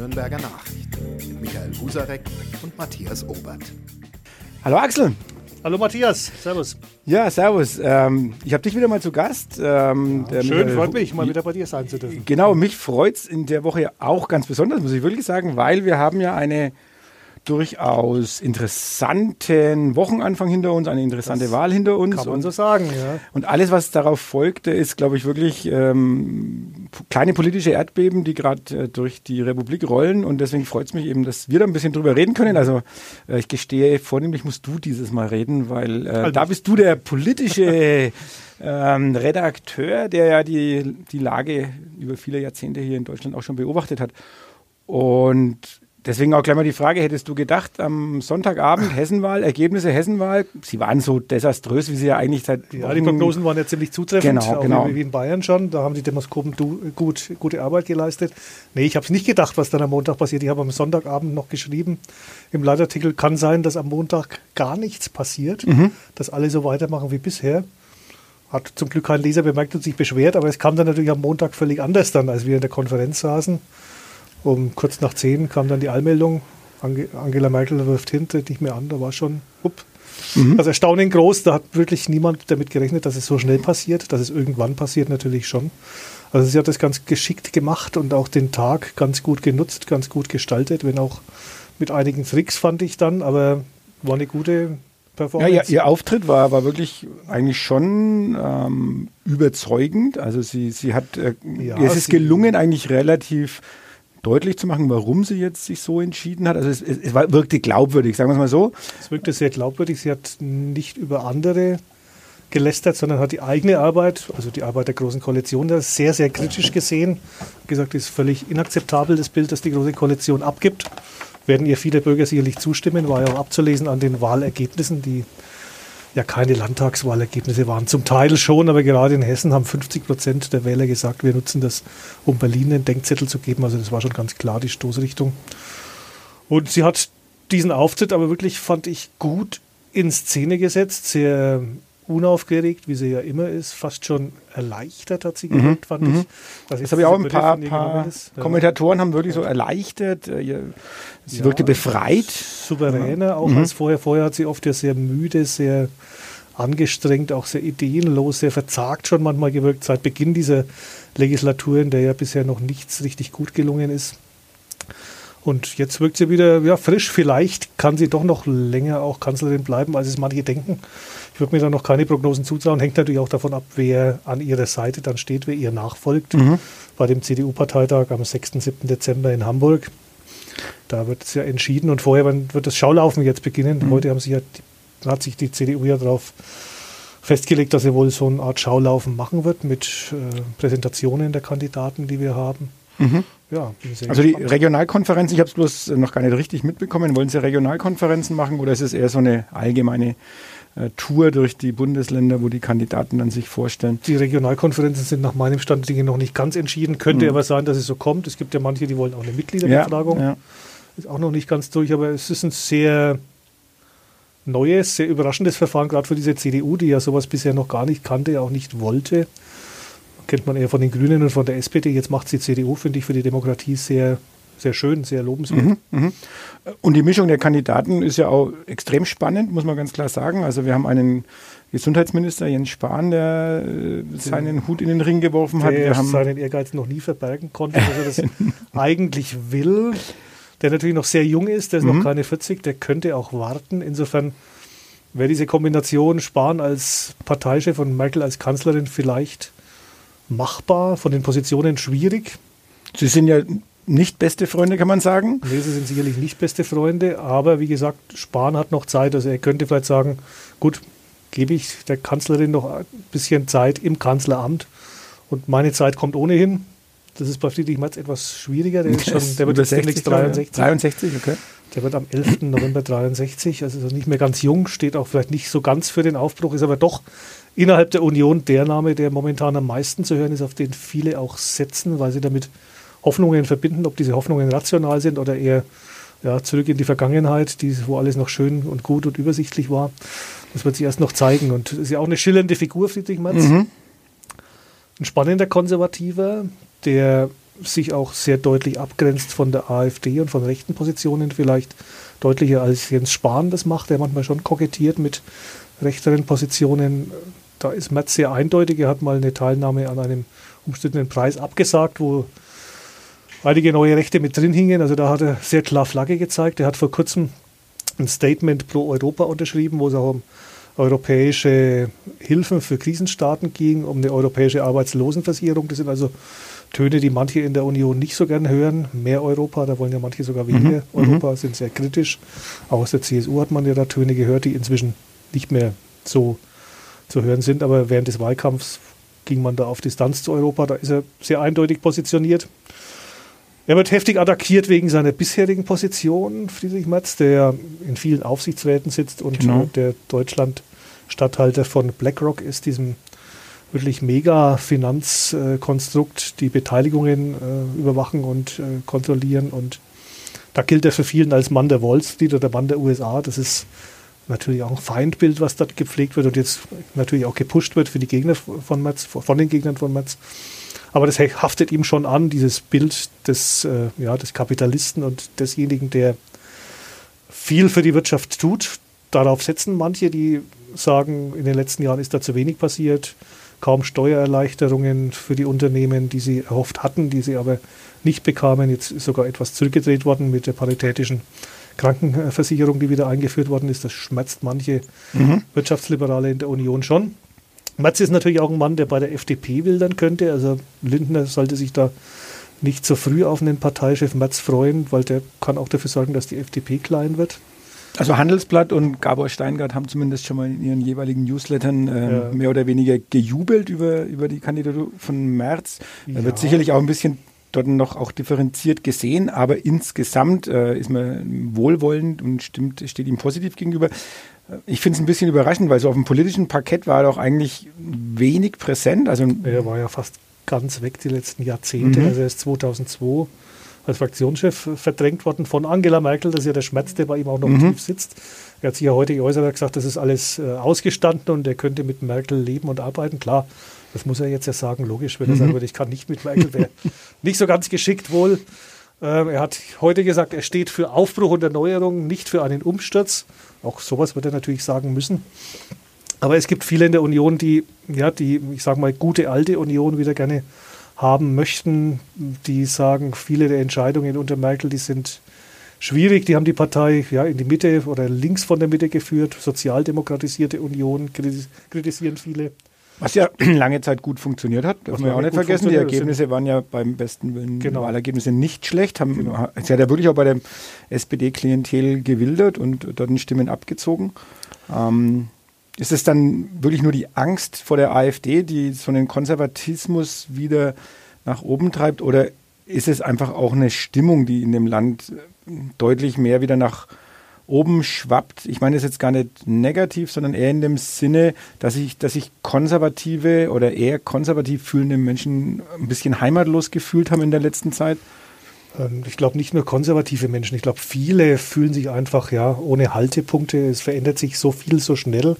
Nürnberger Nachricht mit Michael Husarek und Matthias Obert. Hallo Axel. Hallo Matthias, Servus. Ja, Servus. Ähm, ich habe dich wieder mal zu Gast. Ähm, ja, schön, Michael, freut mich, mal wieder bei dir sein zu dürfen. Genau, mich freut es in der Woche auch ganz besonders, muss ich wirklich sagen, weil wir haben ja eine durchaus interessanten Wochenanfang hinter uns, eine interessante das Wahl hinter uns. Kann man und, so sagen, ja. Und alles, was darauf folgte, ist, glaube ich, wirklich ähm, kleine politische Erdbeben, die gerade äh, durch die Republik rollen. Und deswegen freut es mich eben, dass wir da ein bisschen drüber reden können. Also äh, ich gestehe, vornehmlich musst du dieses Mal reden, weil äh, also. da bist du der politische ähm, Redakteur, der ja die, die Lage über viele Jahrzehnte hier in Deutschland auch schon beobachtet hat. Und Deswegen auch gleich mal die Frage, hättest du gedacht, am Sonntagabend Hessenwahl, Ergebnisse Hessenwahl, sie waren so desaströs, wie sie ja eigentlich seit Ja, die Prognosen waren ja ziemlich zutreffend, genau, genau. wie in Bayern schon, da haben die Demoskopen gut, gute Arbeit geleistet. Nee, ich habe es nicht gedacht, was dann am Montag passiert. Ich habe am Sonntagabend noch geschrieben im Leitartikel, kann sein, dass am Montag gar nichts passiert, mhm. dass alle so weitermachen wie bisher. Hat zum Glück kein Leser bemerkt und sich beschwert, aber es kam dann natürlich am Montag völlig anders dann, als wir in der Konferenz saßen um kurz nach zehn kam dann die Allmeldung, Angela Merkel wirft hin, tritt nicht mehr an, da war schon, up. Mhm. Also erstaunlich groß, da hat wirklich niemand damit gerechnet, dass es so schnell passiert, dass es irgendwann passiert, natürlich schon. Also sie hat das ganz geschickt gemacht und auch den Tag ganz gut genutzt, ganz gut gestaltet, wenn auch mit einigen Tricks fand ich dann, aber war eine gute Performance. Ja, ihr, ihr Auftritt war, war wirklich eigentlich schon ähm, überzeugend. Also sie, sie hat, äh, ja, es ist gelungen, eigentlich relativ deutlich zu machen, warum sie jetzt sich so entschieden hat. Also es, es, es wirkte glaubwürdig, sagen wir es mal so. Es wirkte sehr glaubwürdig. Sie hat nicht über andere gelästert, sondern hat die eigene Arbeit, also die Arbeit der Großen Koalition, sehr, sehr kritisch gesehen. Gesagt, es ist völlig inakzeptabel, das Bild, das die Große Koalition abgibt. Werden ihr viele Bürger sicherlich zustimmen, war ja auch abzulesen an den Wahlergebnissen, die ja keine Landtagswahlergebnisse waren. Zum Teil schon, aber gerade in Hessen haben 50 Prozent der Wähler gesagt, wir nutzen das, um Berlin einen Denkzettel zu geben. Also das war schon ganz klar die Stoßrichtung. Und sie hat diesen Auftritt aber wirklich, fand ich, gut in Szene gesetzt, sehr unaufgeregt, wie sie ja immer ist, fast schon erleichtert hat sie mhm. gewirkt, fand mhm. ich. Also das habe ich auch ein paar, paar Kommentatoren haben wirklich so erleichtert. Äh, sie ja, wirkte befreit. Souveräner, auch mhm. als vorher. Vorher hat sie oft ja sehr müde, sehr angestrengt, auch sehr ideenlos, sehr verzagt schon manchmal gewirkt, seit Beginn dieser Legislatur, in der ja bisher noch nichts richtig gut gelungen ist. Und jetzt wirkt sie wieder ja, frisch. Vielleicht kann sie doch noch länger auch Kanzlerin bleiben, als es manche denken. Ich würde mir da noch keine Prognosen zutrauen. Hängt natürlich auch davon ab, wer an ihrer Seite dann steht, wer ihr nachfolgt. Mhm. Bei dem CDU-Parteitag am 6. 7. Dezember in Hamburg. Da wird es ja entschieden. Und vorher wird das Schaulaufen jetzt beginnen. Mhm. Heute haben sie ja, hat sich die CDU ja darauf festgelegt, dass sie wohl so eine Art Schaulaufen machen wird mit äh, Präsentationen der Kandidaten, die wir haben. Mhm. Ja, also die Regionalkonferenzen, ich habe es bloß noch gar nicht richtig mitbekommen. Wollen Sie Regionalkonferenzen machen oder ist es eher so eine allgemeine äh, Tour durch die Bundesländer, wo die Kandidaten dann sich vorstellen? Die Regionalkonferenzen sind nach meinem Stand Dinge noch nicht ganz entschieden. Könnte mhm. aber sein, dass es so kommt. Es gibt ja manche, die wollen auch eine Mitgliederbefragung. Ja, ja. Ist auch noch nicht ganz durch, aber es ist ein sehr neues, sehr überraschendes Verfahren, gerade für diese CDU, die ja sowas bisher noch gar nicht kannte, auch nicht wollte kennt man eher von den Grünen und von der SPD. Jetzt macht sie CDU, finde ich, für die Demokratie sehr, sehr schön, sehr lobenswert. Mhm, mh. Und die Mischung der Kandidaten ist ja auch extrem spannend, muss man ganz klar sagen. Also wir haben einen Gesundheitsminister Jens Spahn, der äh, seinen Hut in den Ring geworfen hat. Der haben seinen Ehrgeiz noch nie verbergen konnte, dass er das eigentlich will. Der natürlich noch sehr jung ist, der ist mhm. noch keine 40, der könnte auch warten. Insofern wäre diese Kombination Spahn als Parteichef und Merkel als Kanzlerin vielleicht machbar, von den Positionen schwierig. Sie sind ja nicht beste Freunde, kann man sagen? Nee, sie sind sicherlich nicht beste Freunde, aber wie gesagt, Spahn hat noch Zeit. Also er könnte vielleicht sagen, gut, gebe ich der Kanzlerin noch ein bisschen Zeit im Kanzleramt und meine Zeit kommt ohnehin. Das ist bei Friedrich Merz etwas schwieriger. Der, ist schon, der wird jetzt 60, 63. 63, okay. Der wird am 11. November 63, also nicht mehr ganz jung, steht auch vielleicht nicht so ganz für den Aufbruch, ist aber doch innerhalb der Union der Name, der momentan am meisten zu hören ist, auf den viele auch setzen, weil sie damit Hoffnungen verbinden, ob diese Hoffnungen rational sind oder eher ja, zurück in die Vergangenheit, die, wo alles noch schön und gut und übersichtlich war. Das wird sich erst noch zeigen. Und ist ja auch eine schillernde Figur, Friedrich Merz. Mhm. Ein spannender Konservativer, der sich auch sehr deutlich abgrenzt von der AfD und von rechten Positionen, vielleicht deutlicher als Jens Spahn das macht, der manchmal schon kokettiert mit rechteren Positionen. Da ist Merz sehr eindeutig. Er hat mal eine Teilnahme an einem umstrittenen Preis abgesagt, wo einige neue Rechte mit drin hingen. Also da hat er sehr klar Flagge gezeigt. Er hat vor kurzem ein Statement pro Europa unterschrieben, wo es auch um europäische Hilfen für Krisenstaaten ging, um eine europäische Arbeitslosenversicherung. Das sind also Töne, die manche in der Union nicht so gern hören. Mehr Europa, da wollen ja manche sogar weniger mhm. Europa, sind sehr kritisch. Auch aus der CSU hat man ja da Töne gehört, die inzwischen nicht mehr so zu hören sind. Aber während des Wahlkampfs ging man da auf Distanz zu Europa. Da ist er sehr eindeutig positioniert. Er wird heftig attackiert wegen seiner bisherigen Position, Friedrich Merz, der in vielen Aufsichtsräten sitzt und genau. der Deutschland-Statthalter von BlackRock ist, diesem wirklich mega Finanzkonstrukt, die Beteiligungen äh, überwachen und äh, kontrollieren. Und da gilt er für vielen als Mann der Wall Street oder Mann der USA. Das ist natürlich auch ein Feindbild, was dort gepflegt wird und jetzt natürlich auch gepusht wird für die Gegner von Metz, von den Gegnern von Metz. Aber das haftet ihm schon an, dieses Bild des, äh, ja, des Kapitalisten und desjenigen, der viel für die Wirtschaft tut. Darauf setzen manche, die sagen, in den letzten Jahren ist da zu wenig passiert, kaum Steuererleichterungen für die Unternehmen, die sie erhofft hatten, die sie aber nicht bekamen. Jetzt ist sogar etwas zurückgedreht worden mit der paritätischen Krankenversicherung, die wieder eingeführt worden ist. Das schmerzt manche mhm. Wirtschaftsliberale in der Union schon. Matz ist natürlich auch ein Mann, der bei der FDP wildern könnte. Also Lindner sollte sich da nicht so früh auf einen Parteichef Matz freuen, weil der kann auch dafür sorgen, dass die FDP klein wird. Also Handelsblatt und Gabor Steingart haben zumindest schon mal in ihren jeweiligen Newslettern äh, ja. mehr oder weniger gejubelt über, über die Kandidatur von Merz. Da ja. wird sicherlich auch ein bisschen dort noch auch differenziert gesehen, aber insgesamt äh, ist man wohlwollend und stimmt, steht ihm positiv gegenüber. Äh, ich finde es ein bisschen überraschend, weil so auf dem politischen Parkett war er doch eigentlich wenig präsent. Also er war ja fast ganz weg die letzten Jahrzehnte. Mhm. Also er ist 2002 als Fraktionschef verdrängt worden von Angela Merkel. Das ist ja der Schmerz, der bei ihm auch noch mhm. tief sitzt. Er hat sich ja heute geäußert, und gesagt, das ist alles äh, ausgestanden und er könnte mit Merkel leben und arbeiten. Klar, das muss er jetzt ja sagen, logisch, wenn er mhm. sagen würde, ich kann nicht mit Merkel, wäre nicht so ganz geschickt wohl. Ähm, er hat heute gesagt, er steht für Aufbruch und Erneuerung, nicht für einen Umsturz. Auch sowas wird er natürlich sagen müssen. Aber es gibt viele in der Union, die, ja, die, ich sage mal, gute alte Union wieder gerne haben möchten, die sagen, viele der Entscheidungen unter Merkel, die sind schwierig. Die haben die Partei ja, in die Mitte oder links von der Mitte geführt. Sozialdemokratisierte Union kritisieren viele. Was ja lange Zeit gut funktioniert hat, darf man ja auch nicht vergessen. Die Ergebnisse waren ja beim besten Willen genau. Wahlergebnisse nicht schlecht. Haben, genau. Sie hat ja wirklich auch bei dem SPD-Klientel gewildert und dort Stimmen abgezogen. Ähm, ist es dann wirklich nur die Angst vor der AfD, die so einen Konservatismus wieder nach oben treibt? Oder ist es einfach auch eine Stimmung, die in dem Land deutlich mehr wieder nach oben schwappt. Ich meine das jetzt gar nicht negativ, sondern eher in dem Sinne, dass ich, dass sich konservative oder eher konservativ fühlende Menschen ein bisschen heimatlos gefühlt haben in der letzten Zeit. Ähm, ich glaube nicht nur konservative Menschen, ich glaube viele fühlen sich einfach ja ohne Haltepunkte. Es verändert sich so viel so schnell.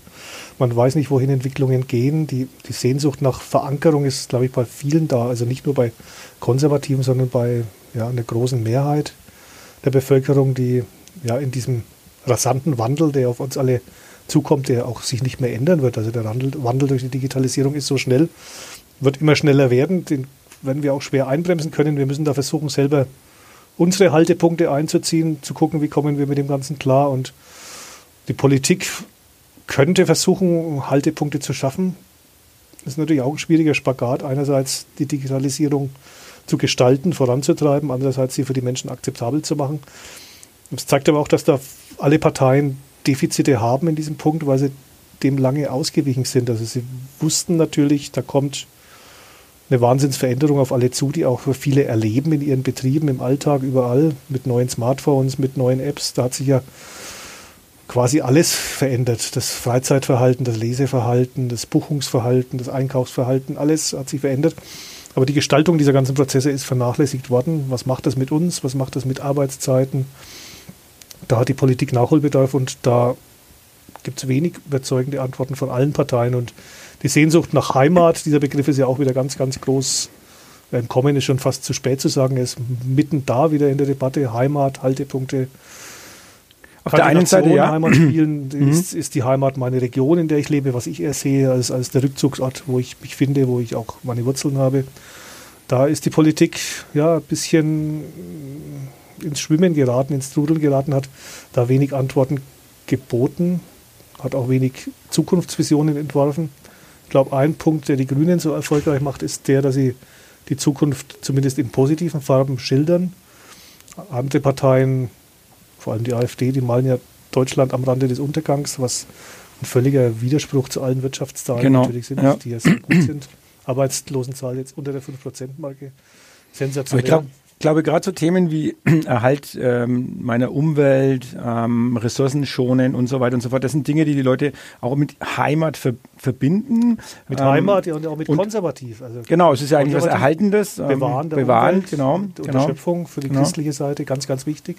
Man weiß nicht, wohin Entwicklungen gehen. Die, die Sehnsucht nach Verankerung ist, glaube ich, bei vielen da. Also nicht nur bei Konservativen, sondern bei ja, einer großen Mehrheit der Bevölkerung, die ja in diesem rasanten Wandel, der auf uns alle zukommt, der auch sich nicht mehr ändern wird. Also der Wandel, durch die Digitalisierung ist so schnell, wird immer schneller werden. Den werden wir auch schwer einbremsen können. Wir müssen da versuchen, selber unsere Haltepunkte einzuziehen, zu gucken, wie kommen wir mit dem Ganzen klar. Und die Politik könnte versuchen, Haltepunkte zu schaffen. Das ist natürlich auch ein schwieriger Spagat. Einerseits die Digitalisierung zu gestalten, voranzutreiben, andererseits sie für die Menschen akzeptabel zu machen. Es zeigt aber auch, dass da alle Parteien Defizite haben in diesem Punkt, weil sie dem lange ausgewichen sind. Also sie wussten natürlich, da kommt eine Wahnsinnsveränderung auf alle zu, die auch viele erleben in ihren Betrieben, im Alltag, überall, mit neuen Smartphones, mit neuen Apps. Da hat sich ja quasi alles verändert. Das Freizeitverhalten, das Leseverhalten, das Buchungsverhalten, das Einkaufsverhalten, alles hat sich verändert. Aber die Gestaltung dieser ganzen Prozesse ist vernachlässigt worden. Was macht das mit uns? Was macht das mit Arbeitszeiten? da hat die Politik Nachholbedarf und da gibt es wenig überzeugende Antworten von allen Parteien. Und die Sehnsucht nach Heimat, dieser Begriff ist ja auch wieder ganz, ganz groß entkommen ist schon fast zu spät zu sagen. Er ist mitten da wieder in der Debatte. Heimat, Haltepunkte. Auf der einen Seite ja. Heimat spielen mhm. ist, ist, die Heimat meine Region, in der ich lebe, was ich eher sehe als, als der Rückzugsort, wo ich mich finde, wo ich auch meine Wurzeln habe. Da ist die Politik ja ein bisschen ins Schwimmen geraten, ins Trudeln geraten, hat da wenig Antworten geboten, hat auch wenig Zukunftsvisionen entworfen. Ich glaube, ein Punkt, der die Grünen so erfolgreich macht, ist der, dass sie die Zukunft zumindest in positiven Farben schildern. Andere Parteien, vor allem die AfD, die malen ja Deutschland am Rande des Untergangs, was ein völliger Widerspruch zu allen Wirtschaftszahlen genau. natürlich sind, ja. die ja sehr gut sind. Arbeitslosenzahl jetzt unter der 5%-Marke. Sensationell. ich glaube, glaube, gerade so Themen wie Erhalt ähm, meiner Umwelt, ähm, Ressourcen schonen und so weiter und so fort, das sind Dinge, die die Leute auch mit Heimat ver verbinden. Mit ähm, Heimat und auch mit und, konservativ. Also genau, es ist ja eigentlich was Erhaltendes. Ähm, bewahren bewahren, Umwelt, genau. Die genau. Schöpfung für die genau. christliche Seite, ganz, ganz wichtig.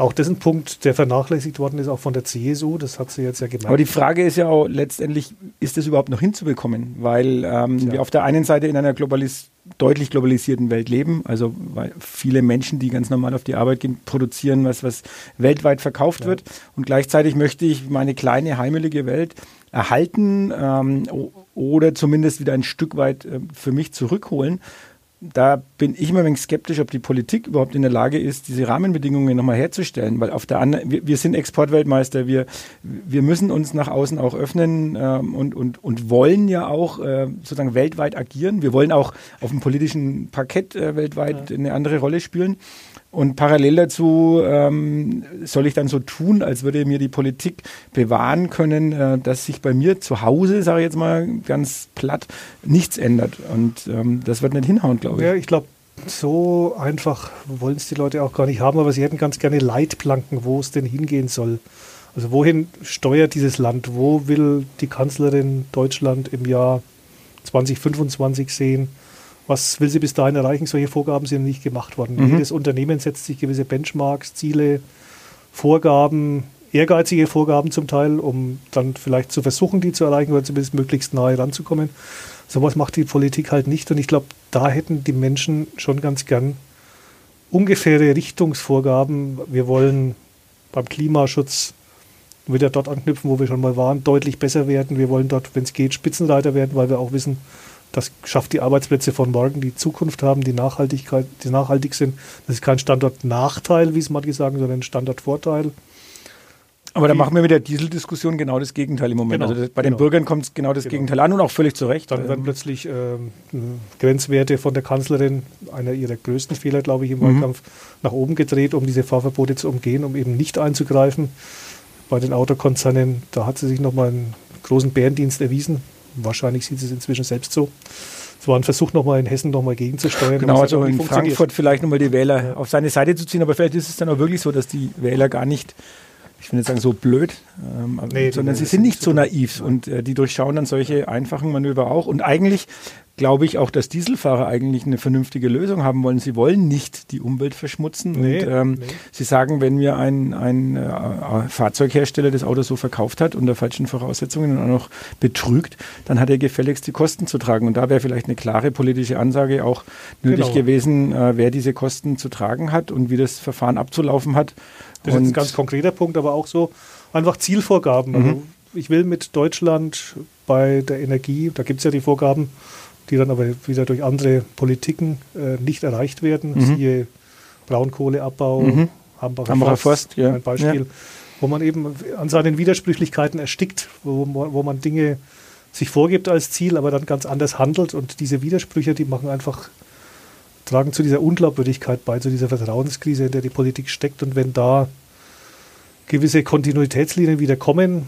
Auch das ist ein Punkt, der vernachlässigt worden ist, auch von der CSU. Das hat sie jetzt ja gemerkt. Aber die Frage ist ja auch letztendlich, ist das überhaupt noch hinzubekommen? Weil ähm, wir auf der einen Seite in einer globalis deutlich globalisierten Welt leben, also weil viele Menschen, die ganz normal auf die Arbeit gehen, produzieren was, was weltweit verkauft ja. wird. Und gleichzeitig möchte ich meine kleine heimelige Welt erhalten ähm, oder zumindest wieder ein Stück weit äh, für mich zurückholen da bin ich immer ein wenig skeptisch, ob die Politik überhaupt in der Lage ist, diese Rahmenbedingungen nochmal herzustellen. Weil auf der anderen, wir, wir, sind Exportweltmeister, wir, wir müssen uns nach außen auch öffnen ähm, und, und, und wollen ja auch äh, sozusagen weltweit agieren. Wir wollen auch auf dem politischen Parkett äh, weltweit ja. eine andere Rolle spielen. Und parallel dazu ähm, soll ich dann so tun, als würde mir die Politik bewahren können, äh, dass sich bei mir zu Hause, sage ich jetzt mal ganz platt, nichts ändert. Und ähm, das wird nicht hinhauen, glaube ich. Ja, ich glaube, so einfach wollen es die Leute auch gar nicht haben, aber sie hätten ganz gerne Leitplanken, wo es denn hingehen soll. Also wohin steuert dieses Land? Wo will die Kanzlerin Deutschland im Jahr 2025 sehen? Was will sie bis dahin erreichen? Solche Vorgaben sind nicht gemacht worden. Mhm. Jedes Unternehmen setzt sich gewisse Benchmarks, Ziele, Vorgaben, ehrgeizige Vorgaben zum Teil, um dann vielleicht zu versuchen, die zu erreichen oder zumindest möglichst nahe ranzukommen. Sowas macht die Politik halt nicht. Und ich glaube, da hätten die Menschen schon ganz gern ungefähre Richtungsvorgaben. Wir wollen beim Klimaschutz wieder dort anknüpfen, wo wir schon mal waren, deutlich besser werden. Wir wollen dort, wenn es geht, Spitzenreiter werden, weil wir auch wissen, das schafft die Arbeitsplätze von morgen, die Zukunft haben, die Nachhaltigkeit, die nachhaltig sind. Das ist kein Standortnachteil, wie es manche sagen, sondern ein Standortvorteil. Aber da machen wir mit der Dieseldiskussion genau das Gegenteil im Moment. Genau, also das, bei genau. den Bürgern kommt es genau das genau. Gegenteil an und auch völlig zu Recht. Dann werden plötzlich ähm, Grenzwerte von der Kanzlerin, einer ihrer größten Fehler, glaube ich, im mhm. Wahlkampf, nach oben gedreht, um diese Fahrverbote zu umgehen, um eben nicht einzugreifen. Bei den Autokonzernen, da hat sie sich nochmal einen großen Bärendienst erwiesen. Wahrscheinlich sieht es inzwischen selbst so. Es war ein Versuch, nochmal in Hessen nochmal gegenzusteuern. Genau, also in Frankfurt vielleicht nochmal die Wähler ja. auf seine Seite zu ziehen, aber vielleicht ist es dann auch wirklich so, dass die Wähler gar nicht ich will nicht sagen so blöd, ähm, nee, sondern sie sind nicht so naiv und äh, die durchschauen dann solche einfachen Manöver auch. Und eigentlich glaube ich auch, dass Dieselfahrer eigentlich eine vernünftige Lösung haben wollen. Sie wollen nicht die Umwelt verschmutzen. Nee, und ähm, nee. sie sagen, wenn mir ein, ein äh, Fahrzeughersteller das Auto so verkauft hat unter falschen Voraussetzungen und auch noch betrügt, dann hat er gefälligst die Kosten zu tragen. Und da wäre vielleicht eine klare politische Ansage auch nötig genau. gewesen, äh, wer diese Kosten zu tragen hat und wie das Verfahren abzulaufen hat. Das und ist ein ganz konkreter Punkt, aber auch so einfach Zielvorgaben. Also mhm. ich will mit Deutschland bei der Energie, da gibt es ja die Vorgaben, die dann aber wieder durch andere Politiken äh, nicht erreicht werden. Mhm. Siehe Braunkohleabbau, mhm. Hambacher, Hambacher Forst, Forst ja. ein Beispiel, ja. wo man eben an seinen Widersprüchlichkeiten erstickt, wo, wo man Dinge sich vorgibt als Ziel, aber dann ganz anders handelt. Und diese Widersprüche, die machen einfach, tragen zu dieser Unglaubwürdigkeit bei, zu dieser Vertrauenskrise, in der die Politik steckt. Und wenn da gewisse Kontinuitätslinien wieder kommen,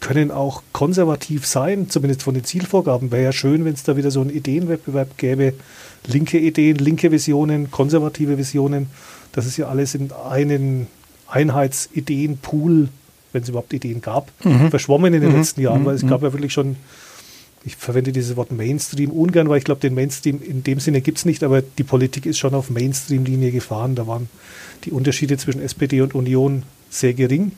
können auch konservativ sein, zumindest von den Zielvorgaben. Wäre ja schön, wenn es da wieder so einen Ideenwettbewerb gäbe. Linke Ideen, linke Visionen, konservative Visionen. Das ist ja alles in einen Einheitsideenpool, wenn es überhaupt Ideen gab, mhm. verschwommen in den mhm. letzten Jahren, weil es mhm. gab ja wirklich schon, ich verwende dieses Wort Mainstream ungern, weil ich glaube, den Mainstream in dem Sinne gibt es nicht, aber die Politik ist schon auf Mainstream-Linie gefahren. Da waren die Unterschiede zwischen SPD und Union sehr gering.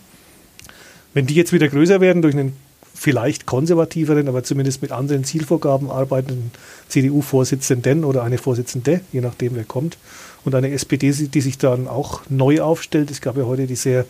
Wenn die jetzt wieder größer werden durch einen vielleicht konservativeren, aber zumindest mit anderen Zielvorgaben arbeitenden CDU-Vorsitzenden oder eine Vorsitzende, je nachdem wer kommt. Und eine SPD, die sich dann auch neu aufstellt. Es gab ja heute die sehr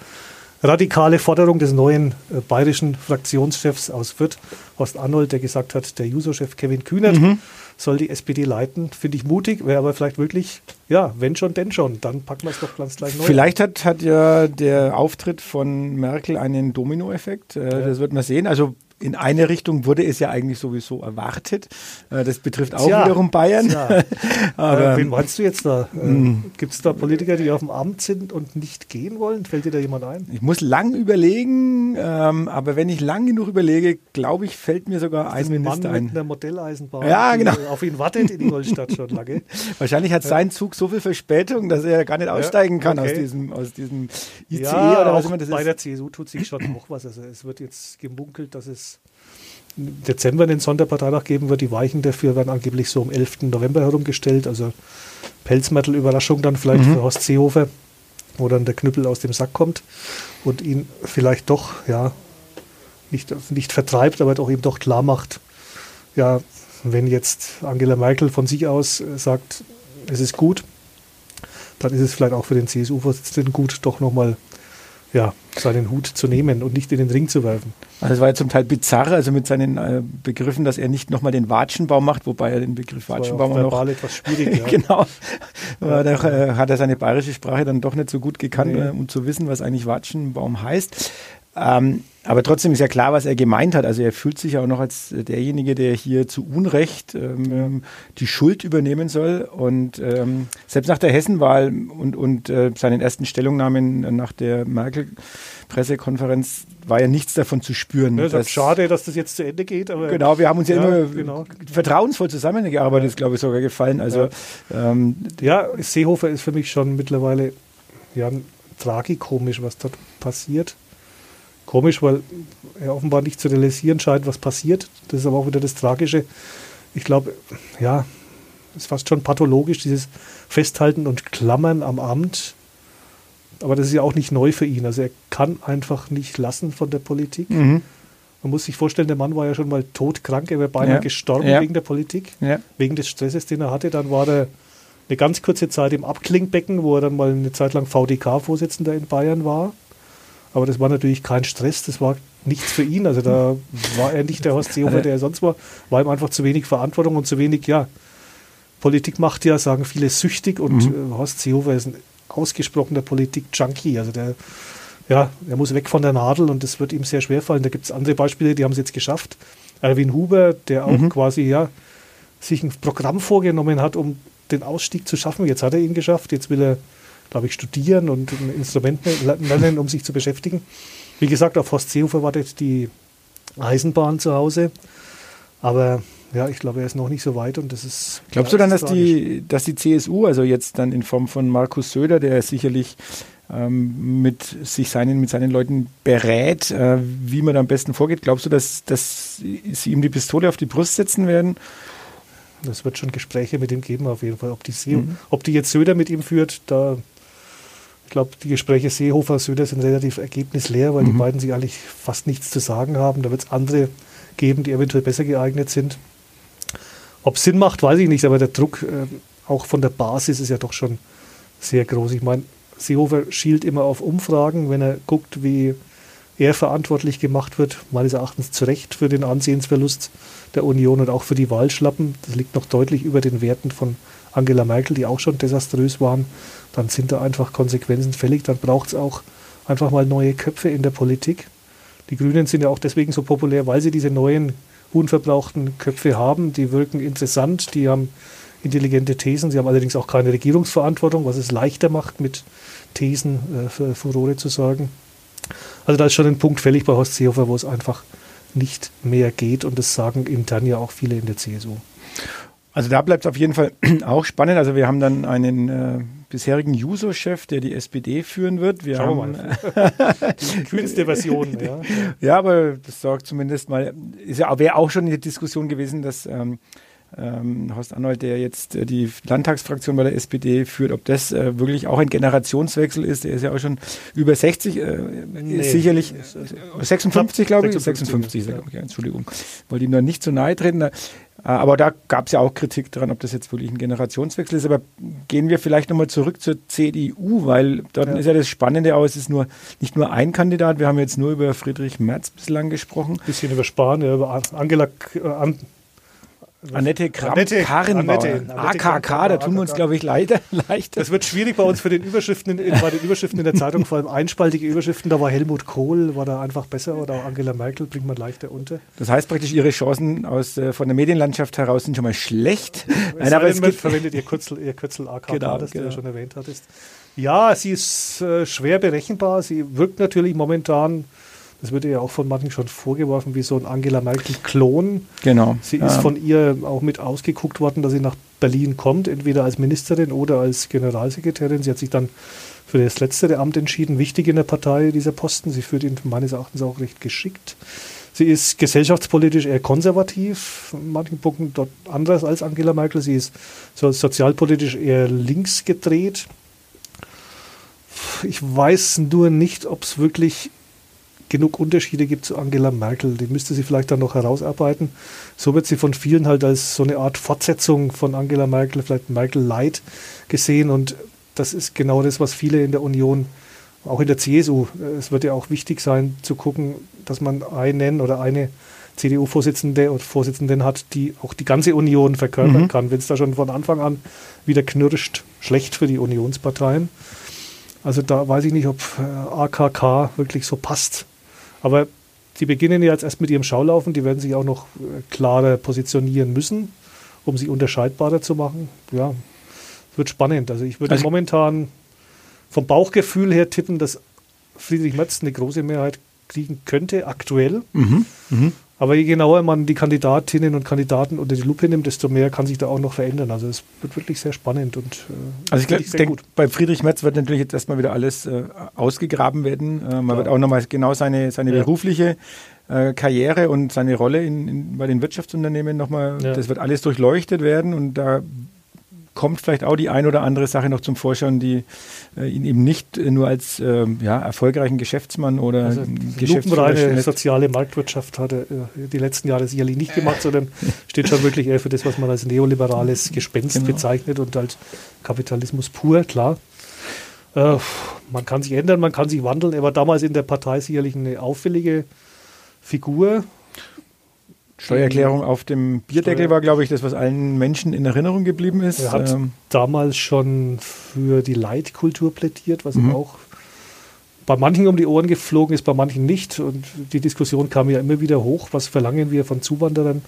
radikale Forderung des neuen äh, bayerischen Fraktionschefs aus Fürth, Horst Arnold, der gesagt hat, der Juso-Chef Kevin Kühnert mhm. soll die SPD leiten. Finde ich mutig, wäre aber vielleicht wirklich, ja, wenn schon, denn schon. Dann packen wir es doch ganz gleich neu. Vielleicht hat, hat ja der Auftritt von Merkel einen Dominoeffekt. Äh, ja. Das wird man sehen. Also in eine Richtung wurde es ja eigentlich sowieso erwartet. Äh, das betrifft auch Tja, wiederum Bayern. Aber, wen meinst du jetzt da? Äh, hm. Gibt es da Politiker, die auf dem Amt sind und nicht gehen wollen? Fällt dir da jemand ein? Ich muss lang überlegen, ähm, aber wenn ich lang genug überlege, glaube ich, fällt mir sogar ein Minister Mann ein. Mit einer Modelleisenbahn, ja, genau. auf ihn wartet in Ingolstadt schon lange. Wahrscheinlich hat sein Zug so viel Verspätung, dass er gar nicht aussteigen kann okay. aus, diesem, aus diesem ICE ja, oder was immer das ist. Bei der CSU tut sich schon auch was. Also es wird jetzt gemunkelt, dass es Dezember den Sonderparteitag geben wird. Die Weichen dafür werden angeblich so um 11. November herumgestellt. Also Pelzmattel-Überraschung dann vielleicht mhm. für Horst Seehofer, wo dann der Knüppel aus dem Sack kommt und ihn vielleicht doch, ja, nicht, nicht vertreibt, aber doch eben doch klar macht, ja, wenn jetzt Angela Merkel von sich aus sagt, es ist gut, dann ist es vielleicht auch für den CSU-Vorsitzenden gut, doch nochmal ja, seinen Hut zu nehmen und nicht in den Ring zu werfen. Also es war ja zum Teil bizarr, also mit seinen äh, Begriffen, dass er nicht nochmal den Watschenbaum macht, wobei er den Begriff Watschenbaum auch noch... etwas schwierig, ja. genau. Ja. Da äh, hat er seine bayerische Sprache dann doch nicht so gut gekannt, nee. äh, um zu wissen, was eigentlich Watschenbaum heißt. Ähm, aber trotzdem ist ja klar, was er gemeint hat. Also er fühlt sich ja auch noch als derjenige, der hier zu Unrecht ähm, ja. die Schuld übernehmen soll. Und ähm, selbst nach der Hessenwahl und, und äh, seinen ersten Stellungnahmen nach der Merkel-Pressekonferenz war ja nichts davon zu spüren. Ja, dass, schade, dass das jetzt zu Ende geht. genau, wir haben uns ja, ja immer genau. vertrauensvoll zusammengearbeitet, ja. ist glaube ich sogar gefallen. Also ja. Ähm, ja, Seehofer ist für mich schon mittlerweile ja, tragikomisch, was dort passiert komisch, weil er offenbar nicht zu realisieren scheint, was passiert. Das ist aber auch wieder das Tragische. Ich glaube, ja, es ist fast schon pathologisch, dieses Festhalten und Klammern am Amt. Aber das ist ja auch nicht neu für ihn. Also er kann einfach nicht lassen von der Politik. Mhm. Man muss sich vorstellen, der Mann war ja schon mal todkrank, er wäre beinahe ja. gestorben ja. wegen der Politik, ja. wegen des Stresses, den er hatte. Dann war er eine ganz kurze Zeit im Abklingbecken, wo er dann mal eine Zeit lang VDK-Vorsitzender in Bayern war. Aber das war natürlich kein Stress, das war nichts für ihn. Also da war er nicht der Horst Seehofer, also der er sonst war. War ihm einfach zu wenig Verantwortung und zu wenig, ja, Politik macht ja, sagen viele, süchtig und mhm. Äh, Horst Seehofer ist ein ausgesprochener Politik-Junkie. Also der, ja, er muss weg von der Nadel und das wird ihm sehr schwer fallen. Da gibt es andere Beispiele, die haben es jetzt geschafft. Erwin Huber, der auch mhm. quasi, ja, sich ein Programm vorgenommen hat, um den Ausstieg zu schaffen. Jetzt hat er ihn geschafft, jetzt will er glaube ich, studieren und ein Instrument lernen, um sich zu beschäftigen. Wie gesagt, auf Horst Seehofer wartet die Eisenbahn zu Hause. Aber ja, ich glaube, er ist noch nicht so weit und das ist. Glaubst ja, du dann, dass die, dass die CSU, also jetzt dann in Form von Markus Söder, der sicherlich ähm, mit sich seinen, mit seinen Leuten berät, äh, wie man am besten vorgeht, glaubst du, dass, dass sie ihm die Pistole auf die Brust setzen werden? Das wird schon Gespräche mit ihm geben, auf jeden Fall. Ob die, mhm. ob die jetzt Söder mit ihm führt, da ich glaube, die Gespräche Seehofer-Söder sind relativ ergebnisleer, weil mhm. die beiden sich eigentlich fast nichts zu sagen haben. Da wird es andere geben, die eventuell besser geeignet sind. Ob es Sinn macht, weiß ich nicht, aber der Druck äh, auch von der Basis ist ja doch schon sehr groß. Ich meine, Seehofer schielt immer auf Umfragen, wenn er guckt, wie er verantwortlich gemacht wird, meines Erachtens zu Recht für den Ansehensverlust der Union und auch für die Wahlschlappen. Das liegt noch deutlich über den Werten von Angela Merkel, die auch schon desaströs waren dann sind da einfach Konsequenzen fällig. Dann braucht es auch einfach mal neue Köpfe in der Politik. Die Grünen sind ja auch deswegen so populär, weil sie diese neuen, unverbrauchten Köpfe haben. Die wirken interessant, die haben intelligente Thesen. Sie haben allerdings auch keine Regierungsverantwortung, was es leichter macht, mit Thesen äh, für Furore zu sorgen. Also da ist schon ein Punkt fällig bei Horst Seehofer, wo es einfach nicht mehr geht und das sagen intern ja auch viele in der CSU. Also da bleibt es auf jeden Fall auch spannend. Also wir haben dann einen äh, bisherigen Juso-Chef, der die SPD führen wird. Wir Schauen haben, wir mal. die kühnste Version, ja. Ja, aber das sorgt zumindest mal, ist ja, wäre auch schon in der Diskussion gewesen, dass ähm, ähm, Horst Arnold, der jetzt äh, die Landtagsfraktion bei der SPD führt, ob das äh, wirklich auch ein Generationswechsel ist. Der ist ja auch schon über 60, äh, nee, sicherlich ist, äh, 56, glaube ich. 56, 56 ja. ja. Entschuldigung. Wollte ihm da nicht zu nahe treten. Äh, aber da gab es ja auch Kritik daran, ob das jetzt wirklich ein Generationswechsel ist. Aber gehen wir vielleicht nochmal zurück zur CDU, weil dort ja. ist ja das Spannende auch, es ist nur nicht nur ein Kandidat. Wir haben jetzt nur über Friedrich Merz bislang gesprochen. Ein bisschen über Spahn, ja, über Angela, äh, Annette Kramp-Karrenbauer. AKK, da tun wir uns, glaube ich, leider, leichter. Das wird schwierig bei uns für den Überschriften in, bei den Überschriften in der Zeitung, vor allem einspaltige Überschriften. Da war Helmut Kohl, war da einfach besser oder auch Angela Merkel bringt man leichter unter. Das heißt praktisch, Ihre Chancen aus, äh, von der Medienlandschaft heraus sind schon mal schlecht. Nein, aber es gibt verwendet Ihr Kürzel, Ihr Kürzel AKK, genau, das genau. du ja schon erwähnt hattest. Ja, sie ist äh, schwer berechenbar. Sie wirkt natürlich momentan das wird ja auch von manchen schon vorgeworfen, wie so ein Angela Merkel-Klon. Genau. Sie ist von ihr auch mit ausgeguckt worden, dass sie nach Berlin kommt, entweder als Ministerin oder als Generalsekretärin. Sie hat sich dann für das letztere Amt entschieden, wichtig in der Partei, dieser Posten. Sie führt ihn meines Erachtens auch recht geschickt. Sie ist gesellschaftspolitisch eher konservativ, in manchen Punkten dort anders als Angela Merkel. Sie ist so sozialpolitisch eher links gedreht. Ich weiß nur nicht, ob es wirklich genug Unterschiede gibt zu Angela Merkel. Die müsste sie vielleicht dann noch herausarbeiten. So wird sie von vielen halt als so eine Art Fortsetzung von Angela Merkel, vielleicht Merkel Light gesehen. Und das ist genau das, was viele in der Union, auch in der CSU, es wird ja auch wichtig sein zu gucken, dass man einen oder eine CDU-Vorsitzende oder Vorsitzenden hat, die auch die ganze Union verkörpern mhm. kann. Wenn es da schon von Anfang an wieder knirscht, schlecht für die Unionsparteien. Also da weiß ich nicht, ob äh, AKK wirklich so passt aber sie beginnen ja jetzt erst mit ihrem Schaulaufen. Die werden sich auch noch äh, klarer positionieren müssen, um sie unterscheidbarer zu machen. Ja, wird spannend. Also ich würde also momentan vom Bauchgefühl her tippen, dass Friedrich Merz eine große Mehrheit kriegen könnte, aktuell. Mhm. Mhm. Aber je genauer man die Kandidatinnen und Kandidaten unter die Lupe nimmt, desto mehr kann sich da auch noch verändern. Also es wird wirklich sehr spannend und äh, Also ich denke, bei Friedrich Metz wird natürlich jetzt erstmal wieder alles äh, ausgegraben werden. Äh, man ja. wird auch nochmal genau seine, seine ja. berufliche äh, Karriere und seine Rolle in, in, bei den Wirtschaftsunternehmen nochmal, ja. das wird alles durchleuchtet werden und da kommt vielleicht auch die ein oder andere Sache noch zum Vorschein, die äh, ihn eben nicht nur als äh, ja, erfolgreichen Geschäftsmann oder also Geschäftsführer soziale Marktwirtschaft hat er äh, die letzten Jahre sicherlich nicht gemacht, sondern steht schon wirklich eher für das, was man als neoliberales Gespenst genau. bezeichnet und als Kapitalismus pur, klar. Äh, man kann sich ändern, man kann sich wandeln. Er war damals in der Partei sicherlich eine auffällige Figur. Steuererklärung auf dem Bierdeckel Steuer war, glaube ich, das, was allen Menschen in Erinnerung geblieben ist. Er hat ähm. damals schon für die Leitkultur plädiert, was mhm. ihm auch bei manchen um die Ohren geflogen ist, bei manchen nicht. Und die Diskussion kam ja immer wieder hoch, was verlangen wir von Zuwanderern,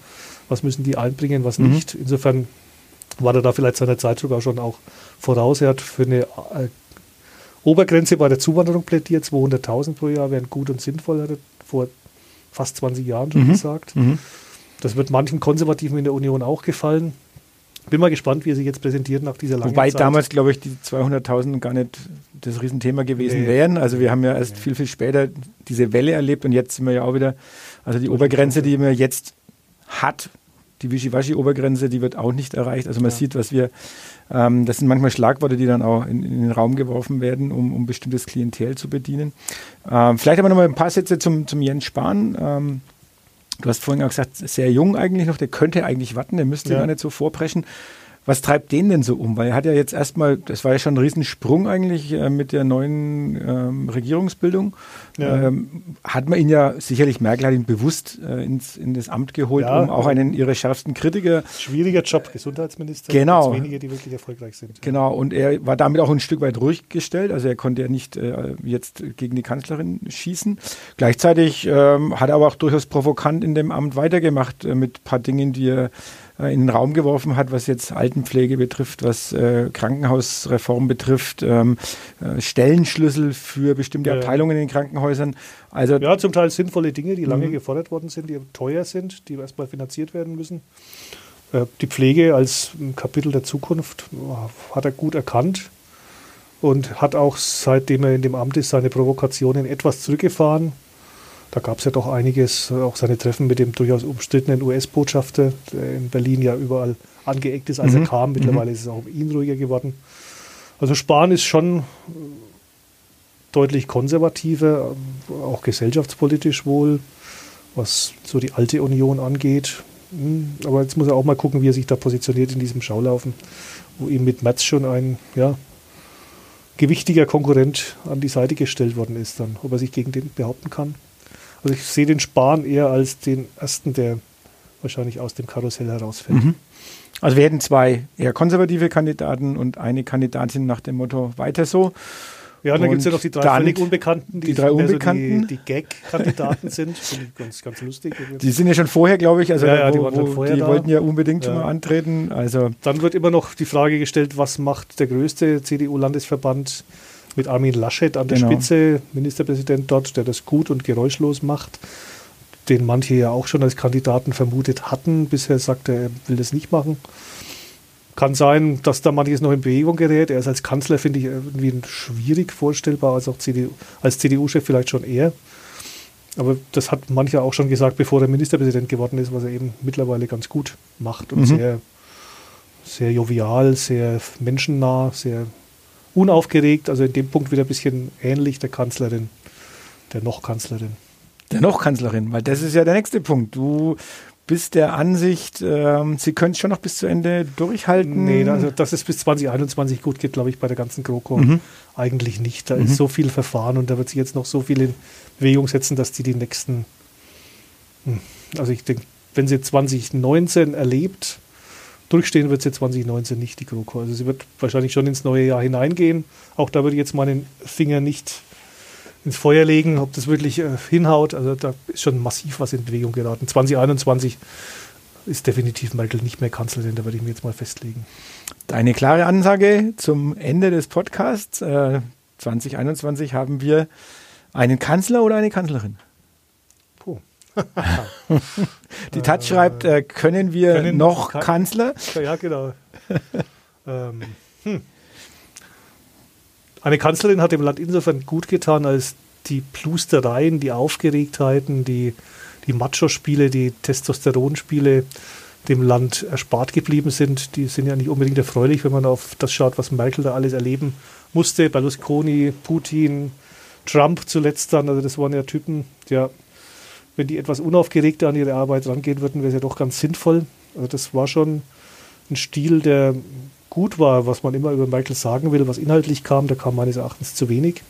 was müssen die einbringen, was mhm. nicht. Insofern war er da vielleicht seiner Zeit sogar schon auch voraus. Er hat für eine äh, Obergrenze bei der Zuwanderung plädiert, 200.000 pro Jahr wären gut und sinnvoll, hat er vor fast 20 Jahren schon mhm. gesagt. Mhm. Das wird manchen Konservativen in der Union auch gefallen. Bin mal gespannt, wie er sich jetzt präsentiert nach dieser langen Wobei Zeit. damals, glaube ich, die 200.000 gar nicht das Riesenthema gewesen nee. wären. Also wir haben ja erst nee. viel, viel später diese Welle erlebt und jetzt sind wir ja auch wieder, also die Obergrenze, die man jetzt hat, die Wischiwaschi-Obergrenze, die wird auch nicht erreicht. Also man ja. sieht, was wir, ähm, das sind manchmal Schlagworte, die dann auch in, in den Raum geworfen werden, um, um bestimmtes Klientel zu bedienen. Ähm, vielleicht aber noch mal ein paar Sätze zum, zum Jens Spahn. Ähm, du hast vorhin auch gesagt, sehr jung eigentlich noch, der könnte eigentlich warten, der müsste ja. gar nicht so vorpreschen. Was treibt den denn so um? Weil er hat ja jetzt erstmal, das war ja schon ein Riesensprung eigentlich äh, mit der neuen ähm, Regierungsbildung. Ja. Ähm, hat man ihn ja, sicherlich Merkel hat ihn bewusst äh, ins, in das Amt geholt, ja, um auch einen ihrer schärfsten Kritiker. Schwieriger Job, Gesundheitsminister. Genau. wenige, die wirklich erfolgreich sind. Genau, und er war damit auch ein Stück weit ruhig gestellt. Also er konnte ja nicht äh, jetzt gegen die Kanzlerin schießen. Gleichzeitig ähm, hat er aber auch durchaus provokant in dem Amt weitergemacht äh, mit ein paar Dingen, die er äh, in den Raum geworfen hat, was jetzt Altenpflege betrifft, was äh, Krankenhausreform betrifft, ähm, äh, Stellenschlüssel für bestimmte ja. Abteilungen in den Krankenhäusern. Also ja, zum Teil sinnvolle Dinge, die lange mhm. gefordert worden sind, die teuer sind, die erstmal finanziert werden müssen. Äh, die Pflege als Kapitel der Zukunft äh, hat er gut erkannt und hat auch, seitdem er in dem Amt ist, seine Provokationen etwas zurückgefahren Da gab es ja doch einiges, auch seine Treffen mit dem durchaus umstrittenen US-Botschafter, der in Berlin ja überall angeeckt ist, als Mhm. er kam. Mittlerweile ist es auch um ihn ruhiger geworden. Also Spahn ist schon deutlich konservativer, auch gesellschaftspolitisch wohl, was so die alte Union angeht. Hm, Aber jetzt muss er auch mal gucken, wie er sich da positioniert in diesem Schaulaufen, wo ihm mit Metz schon ein ja, gewichtiger Konkurrent an die Seite gestellt worden ist, dann, ob er sich gegen den behaupten kann. Also ich sehe den Spahn eher als den ersten, der wahrscheinlich aus dem Karussell herausfällt. Mhm. Also wir hätten zwei eher konservative Kandidaten und eine Kandidatin nach dem Motto weiter so. Ja, und dann gibt es ja noch die drei völlig Unbekannten, die drei mehr so Unbekannten. die, die Gag-Kandidaten sind. Finde ich ganz, ganz lustig. Die sind ja schon vorher, glaube ich, also Ja, ja, die wo, schon wo, die wollten ja unbedingt schon Ja. mal antreten. Also Dann wird immer noch die Frage gestellt, was macht der größte CDU-Landesverband mit Armin Laschet an der Genau. Spitze, Ministerpräsident dort, der das gut und geräuschlos macht, den manche ja auch schon als Kandidaten vermutet hatten. Bisher sagt er, er will das nicht machen. Kann sein, dass da manches noch in Bewegung gerät. Er ist als Kanzler, finde ich, irgendwie schwierig vorstellbar, als auch CDU, als CDU-Chef vielleicht schon eher. Aber das hat mancher auch schon gesagt, bevor er Ministerpräsident geworden ist, was er eben mittlerweile ganz gut macht und Mhm. sehr, sehr jovial, sehr menschennah, sehr unaufgeregt. Also in dem Punkt wieder ein bisschen ähnlich der Kanzlerin, der noch Kanzlerin. der noch Kanzlerin, weil das ist ja der nächste Punkt. Du bist der Ansicht, ähm, sie können es schon noch bis zu Ende durchhalten. Nee, also dass es bis 2021 gut geht, glaube ich, bei der ganzen GroKo Mhm. eigentlich nicht. Da Mhm. ist so viel Verfahren und da wird sich jetzt noch so viel in Bewegung setzen, dass die die nächsten, Hm, also ich denke, wenn sie 2019 erlebt, durchstehen wird sie 2019 nicht, die GroKo. Also sie wird wahrscheinlich schon ins neue Jahr hineingehen. Auch da würde ich jetzt meinen Finger nicht ins Feuer legen, ob das wirklich äh, hinhaut. Also da ist schon massiv was in Bewegung geraten. 2021 ist definitiv Merkel nicht mehr Kanzlerin, da würde ich mir jetzt mal festlegen. Deine klare Ansage zum Ende des Podcasts. Äh, 2021 haben wir einen Kanzler oder eine Kanzlerin? Die Taz schreibt, äh, können wir können noch Ka- Kanzler? Ja, genau. ähm, hm. Eine Kanzlerin hat dem Land insofern gut getan, als die Plustereien, die Aufgeregtheiten, die, die Macho-Spiele, die Testosteronspiele dem Land erspart geblieben sind. Die sind ja nicht unbedingt erfreulich, wenn man auf das schaut, was Merkel da alles erleben musste. Berlusconi, Putin, Trump zuletzt dann. Also das waren ja Typen, ja, wenn die etwas unaufgeregter an ihre Arbeit rangehen würden, wäre es ja doch ganz sinnvoll. Also das war schon ein Stil, der gut war, was man immer über Merkel sagen will, was inhaltlich kam, da kam meines Erachtens zu wenig.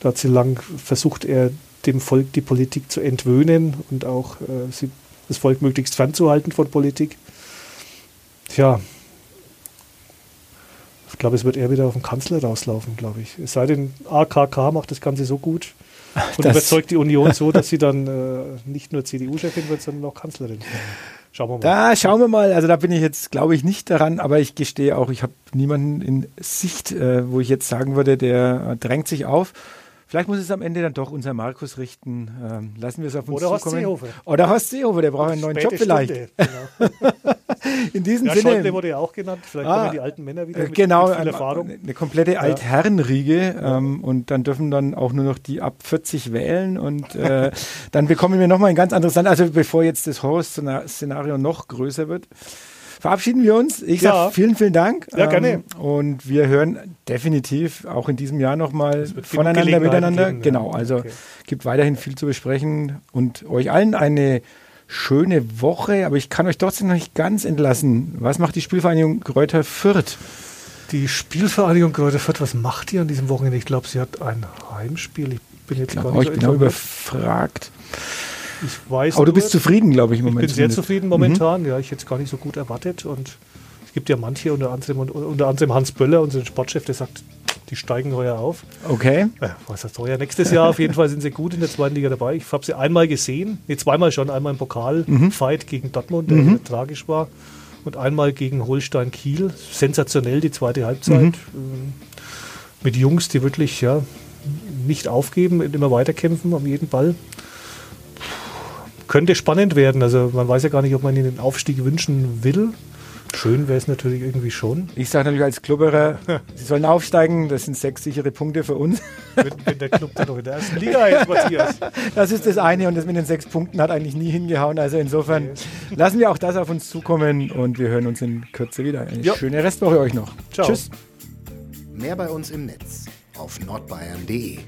Da hat sie lang versucht, er dem Volk die Politik zu entwöhnen und auch äh, sie, das Volk möglichst fernzuhalten von Politik. Tja, ich glaube, es wird eher wieder auf den Kanzler rauslaufen, glaube ich. Es sei denn, AKK macht das Ganze so gut und Das- überzeugt die Union so, dass sie dann äh, nicht nur CDU-Chefin wird, sondern auch Kanzlerin. Schauen wir mal. Da schauen wir mal. Also da bin ich jetzt, glaube ich, nicht daran, aber ich gestehe auch, ich habe niemanden in Sicht, äh, wo ich jetzt sagen würde, der drängt sich auf. Vielleicht muss es am Ende dann doch unser Markus richten. Ähm, lassen wir es auf uns Oder Horst zukommen. Seehofer. Oder Horst Seehofer, der braucht einen neuen Job vielleicht. Genau. In diesem Ja, Sinne. Schäuble wurde ja auch genannt. Vielleicht Ah, kommen die alten Männer wieder Äh, mit, genau, mit viel Erfahrung. eine komplette Altherrenriege ähm, und dann dürfen dann auch nur noch die ab 40 wählen und äh, dann bekommen wir nochmal ein ganz anderes Land. Also bevor jetzt das Horror-Szenario noch größer wird, verabschieden wir uns. Ich Ja. sage vielen, vielen Dank. Ähm, Ja, gerne. Und wir hören definitiv auch in diesem Jahr nochmal voneinander, miteinander. geben, genau, also Okay. gibt weiterhin viel zu besprechen und euch allen eine schöne Woche, aber ich kann euch trotzdem noch nicht ganz entlassen. Was macht die Spielvereinigung Kräuter Fürth? Die Spielvereinigung Kräuter Fürth, was macht die an diesem Wochenende? Ich glaube, sie hat ein Heimspiel. Ich bin jetzt gar Oh, nicht ich so bin auch überfragt. Ich weiß Aber du bist zufrieden, glaube ich, im Ich bin sehr zufrieden momentan. Ja, ich hätte es gar nicht so gut erwartet. Und es gibt ja manche, unter anderem, unter anderem Hans Böller, unseren Sportchef, der sagt, die steigen heuer auf. Okay. Äh, was heißt heuer? Nächstes Jahr auf jeden Fall sind sie gut in der zweiten Liga dabei. Ich habe sie einmal gesehen, nee, zweimal schon, einmal im Pokal-Fight gegen Dortmund, der sehr tragisch war, und einmal gegen Holstein Kiel. Sensationell die zweite Halbzeit. Ähm, Mit Jungs, die wirklich ja, nicht aufgeben und immer weiterkämpfen um jeden Ball. Könnte spannend werden. Also man weiß ja gar nicht, ob man ihnen den Aufstieg wünschen will. Schön wäre es natürlich irgendwie schon. Ich sage natürlich als Klubberer, sie sollen aufsteigen. Das sind sechs sichere Punkte für uns. Wenn, wenn der Club dann noch in der ersten Liga ist, Matthias. Das ist das eine und das mit den sechs Punkten hat eigentlich nie hingehauen. Also insofern lassen wir auch das auf uns zukommen und wir hören uns in Kürze wieder. Eine Ja. schöne Restwoche euch noch. Ciao. Tschüss. Mehr bei uns im Netz auf nordbayern.de.